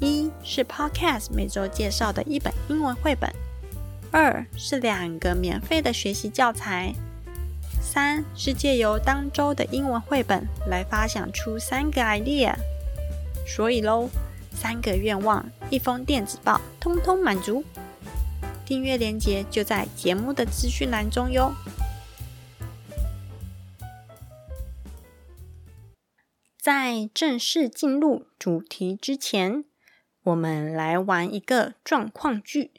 一是 Podcast 每周介绍的一本英文绘本，二是两个免费的学习教材，三是借由当周的英文绘本来发想出三个 idea。所以喽，三个愿望，一封电子报，通通满足。订阅链接就在节目的资讯栏中哟。在正式进入主题之前。我们来玩一个状况句。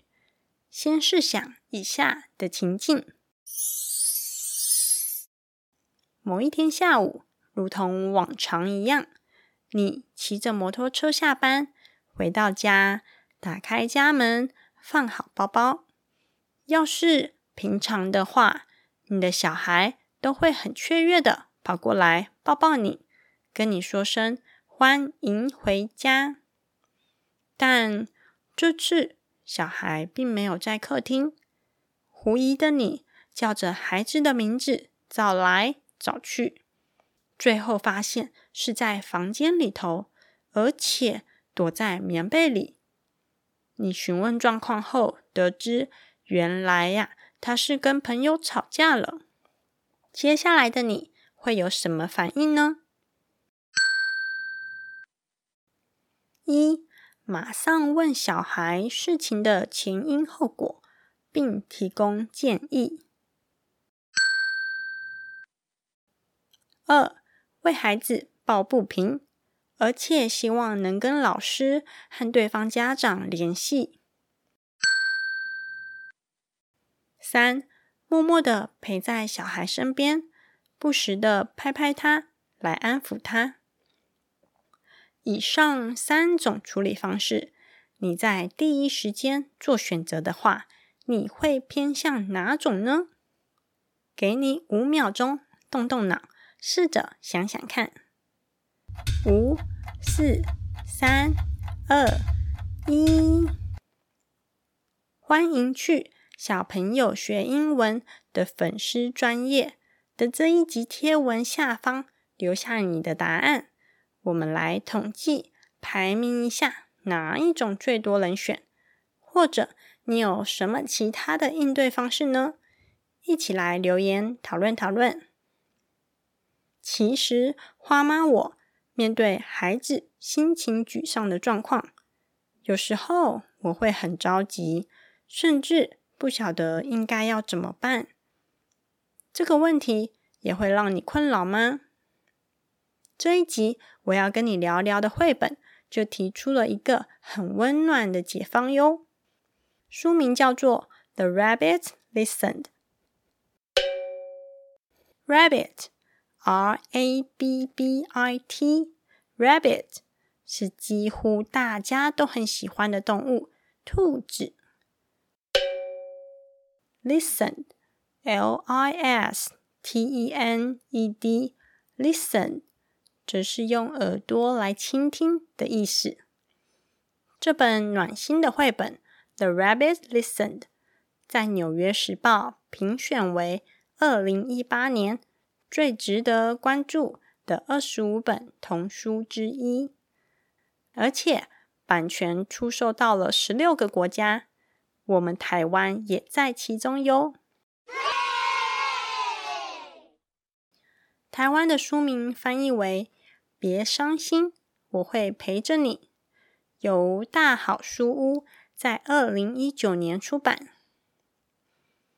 先试想以下的情境：某一天下午，如同往常一样，你骑着摩托车下班，回到家，打开家门，放好包包。要是平常的话，你的小孩都会很雀跃的跑过来抱抱你，跟你说声欢迎回家。但这次小孩并没有在客厅，狐疑的你叫着孩子的名字找来找去，最后发现是在房间里头，而且躲在棉被里。你询问状况后，得知原来呀，他是跟朋友吵架了。接下来的你会有什么反应呢？一马上问小孩事情的前因后果，并提供建议。二，为孩子抱不平，而且希望能跟老师和对方家长联系。三，默默的陪在小孩身边，不时的拍拍他，来安抚他。以上三种处理方式，你在第一时间做选择的话，你会偏向哪种呢？给你五秒钟动动脑，试着想想看。五、四、三、二、一。欢迎去小朋友学英文的粉丝专业的这一集贴文下方留下你的答案。我们来统计排名一下，哪一种最多人选？或者你有什么其他的应对方式呢？一起来留言讨论讨论。其实花妈我面对孩子心情沮丧的状况，有时候我会很着急，甚至不晓得应该要怎么办。这个问题也会让你困扰吗？这一集我要跟你聊聊的绘本，就提出了一个很温暖的解方哟。书名叫做《The Rabbit Listened》。Rabbit，R-A-B-B-I-T，Rabbit 是几乎大家都很喜欢的动物，兔子。Listen, L I S T E N E D, Listened。则是用耳朵来倾听的意思。这本暖心的绘本《The Rabbit Listened》在《纽约时报》评选为二零一八年最值得关注的二十五本童书之一，而且版权出售到了十六个国家，我们台湾也在其中哟。台湾的书名翻译为。别伤心，我会陪着你。由大好书屋在二零一九年出版。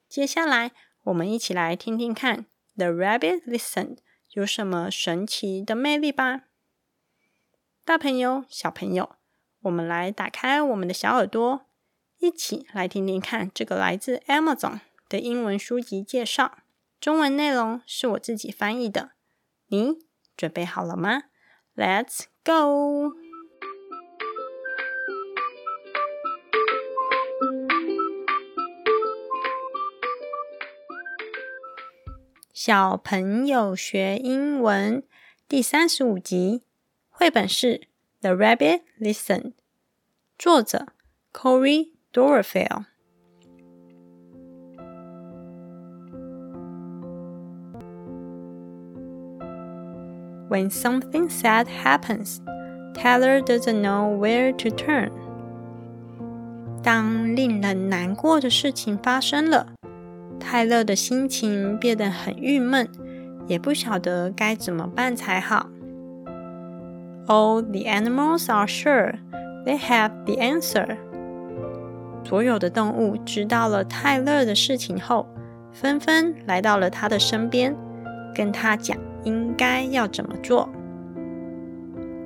接下来，我们一起来听听看《The Rabbit Listened》有什么神奇的魅力吧。大朋友、小朋友，我们来打开我们的小耳朵，一起来听听看这个来自 Amazon 的英文书籍介绍。中文内容是我自己翻译的。你准备好了吗 let's go 小朋友学英文第三十五集绘本是 the rabbit listen 作者 corey dorriffel When something sad happens, Tyler doesn't know where to turn. 当令人难过的事情发生了，泰勒的心情变得很郁闷，也不晓得该怎么办才好。All the animals are sure they have the answer. 所有的动物知道了泰勒的事情后，纷纷来到了他的身边，跟他讲应该要怎么做。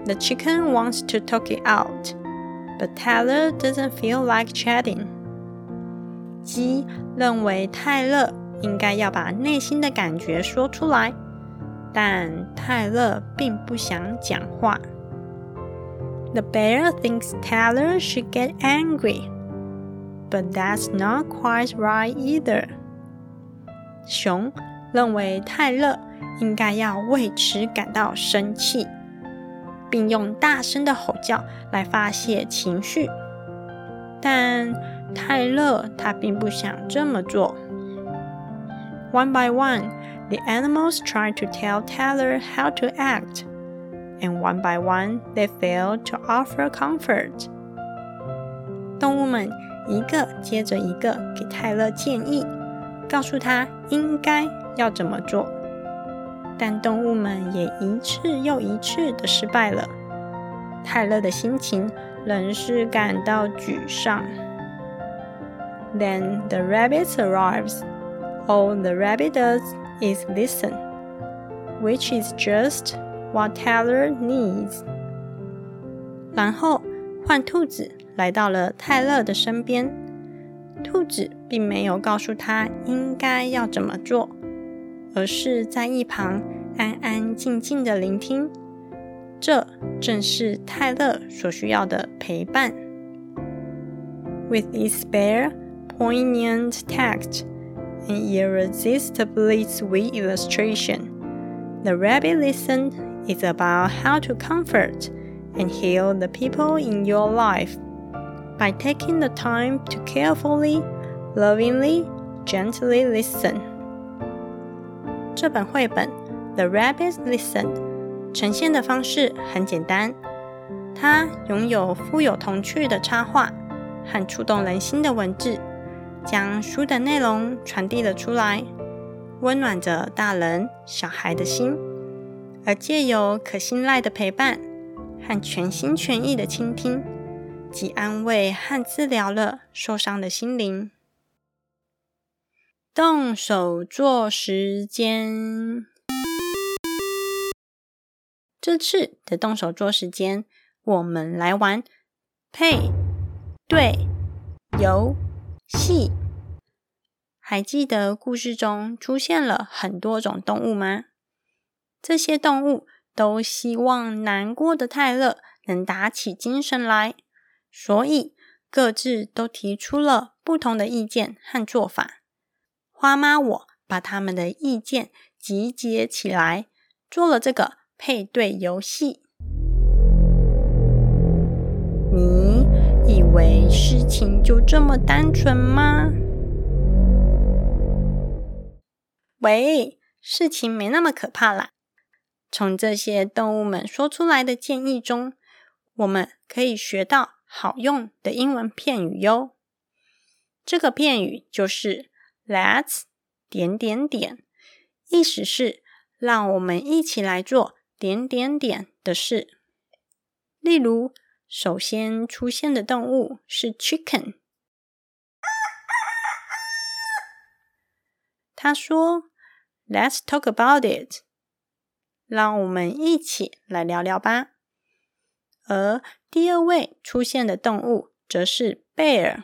The chicken wants to talk it out, but Tyler doesn't feel like chatting. 鸡认为泰勒应该要把内心的感觉说出来，但泰勒并不想讲话。The bear thinks Tyler should get angry, but that's not quite right either. 熊 认为泰勒应该要为此感到生气。并用大声的吼叫来发泄情绪，但泰勒他并不想这么做。One by one, the animals tried to tell Tyler how to act, and one by one, they failed to offer comfort. 动物们一个接着一个给泰勒建议，告诉他应该要怎么做。但动物们也一次又一次的失败了，泰勒的心情仍是感到沮丧。Then the rabbit arrives. All the rabbit does is listen, which is just what Tyler needs. 然后换兔子来到了泰勒的身边。兔子并没有告诉他应该要怎么做。而是在一旁安安静静的聆听，这正是泰勒所需要的陪伴。With its bare, poignant text and irresistibly sweet illustration, The Rabbit Listen is about how to comfort and heal the people in your life By taking the time to carefully, lovingly, gently listen. 这本绘本《The Rabbits Listen》呈现的方式很简单，它拥有富有童趣的插画和触动人心的文字，将书的内容传递了出来，温暖着大人小孩的心。而借由可信赖的陪伴和全心全意的倾听，既安慰和治疗了受伤的心灵。动手做时间。这次的动手做时间，我们来玩配对游戏。还记得故事中出现了很多种动物吗？这些动物都希望难过的泰勒能打起精神来，所以各自都提出了不同的意见和做法。花妈，我把他们的意见集结起来，做了这个配对游戏。你以为事情就这么单纯吗？喂，事情没那么可怕啦。从这些动物们说出来的建议中，我们可以学到好用的英文片语哟。这个片语就是。Let's 点点点，意思是让我们一起来做点点点的事。例如，首先出现的动物是 Chicken，他说：“Let's talk about it。”让我们一起来聊聊吧。而第二位出现的动物则是 Bear。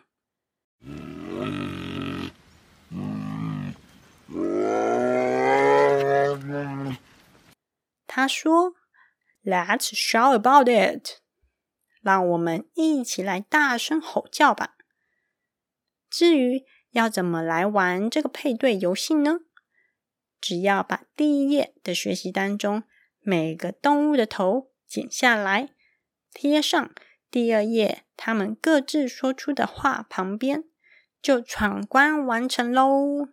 他说：“Let's shout about it。”让我们一起来大声吼叫吧。至于要怎么来玩这个配对游戏呢？只要把第一页的学习单中每个动物的头剪下来，贴上第二页他们各自说出的话旁边，就闯关完成喽。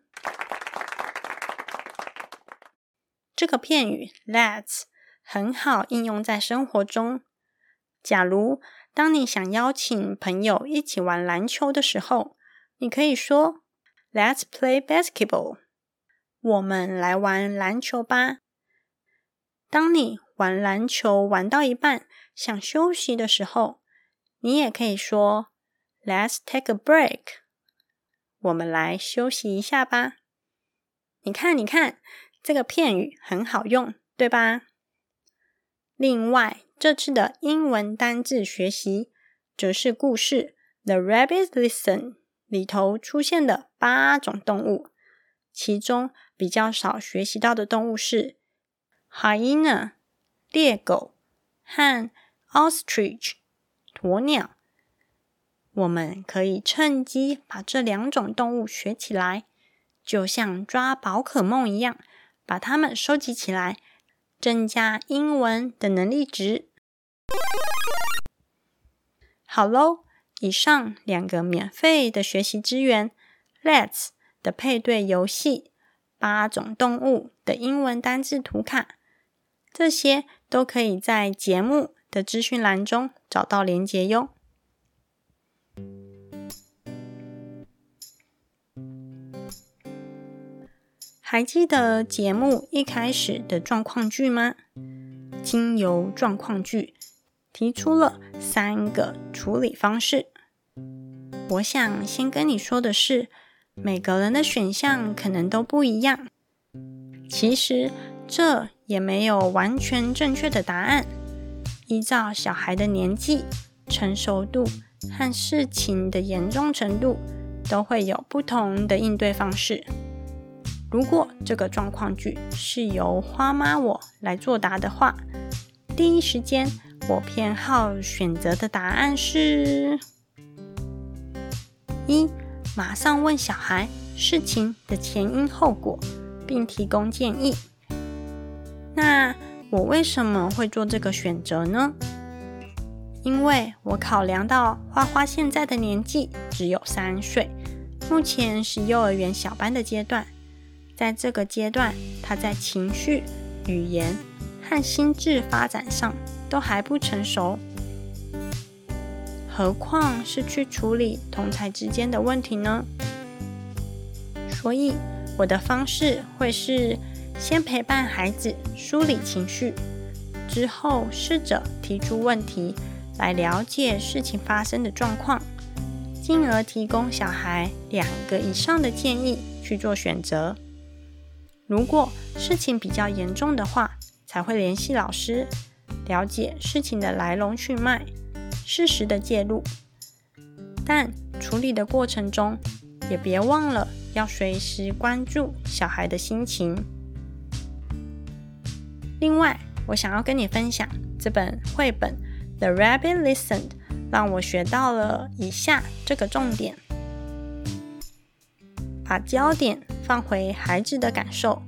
这个片语 "Let's" 很好应用在生活中。假如当你想邀请朋友一起玩篮球的时候，你可以说 "Let's play basketball." 我们来玩篮球吧。当你玩篮球玩到一半想休息的时候，你也可以说 "Let's take a break." 我们来休息一下吧。你看，你看。这个片语很好用，对吧？另外，这次的英文单字学习则是故事《The Rabbit Listen》里头出现的八种动物，其中比较少学习到的动物是 hyena（ 猎狗）和 ostrich（ 鸵鸟）。我们可以趁机把这两种动物学起来，就像抓宝可梦一样。把它们收集起来，增加英文的能力值。好喽，以上两个免费的学习资源：Let's 的配对游戏、八种动物的英文单字图卡，这些都可以在节目的资讯栏中找到连结哟。还记得节目一开始的状况句吗？经由状况句提出了三个处理方式。我想先跟你说的是，每个人的选项可能都不一样。其实这也没有完全正确的答案。依照小孩的年纪、成熟度和事情的严重程度，都会有不同的应对方式。如果这个状况句是由花妈我来作答的话，第一时间我偏好选择的答案是：一，马上问小孩事情的前因后果，并提供建议。那我为什么会做这个选择呢？因为我考量到花花现在的年纪只有三岁，目前是幼儿园小班的阶段。在这个阶段，他在情绪、语言和心智发展上都还不成熟，何况是去处理同才之间的问题呢？所以，我的方式会是先陪伴孩子梳理情绪，之后试着提出问题来了解事情发生的状况，进而提供小孩两个以上的建议去做选择。如果事情比较严重的话，才会联系老师，了解事情的来龙去脉，适时的介入。但处理的过程中，也别忘了要随时关注小孩的心情。另外，我想要跟你分享这本绘本《The Rabbit Listened》，让我学到了以下这个重点：把焦点。放回孩子的感受，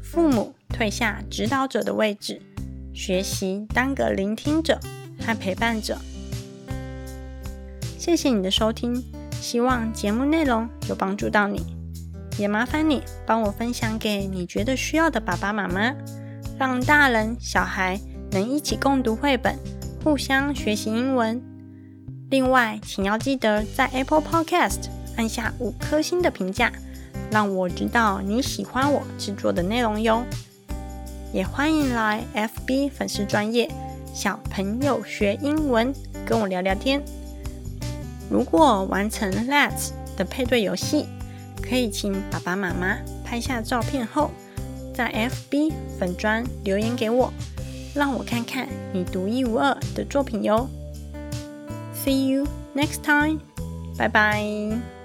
父母退下指导者的位置，学习当个聆听者和陪伴者。谢谢你的收听，希望节目内容有帮助到你，也麻烦你帮我分享给你觉得需要的爸爸妈妈，让大人小孩能一起共读绘本，互相学习英文。另外，请要记得在 Apple Podcast 按下五颗星的评价。让我知道你喜欢我制作的内容哟，也欢迎来 FB 粉丝专业小朋友学英文跟我聊聊天。如果完成 Let's 的配对游戏，可以请爸爸妈妈拍下照片后，在 FB 粉砖留言给我，让我看看你独一无二的作品哟。See you next time，拜拜。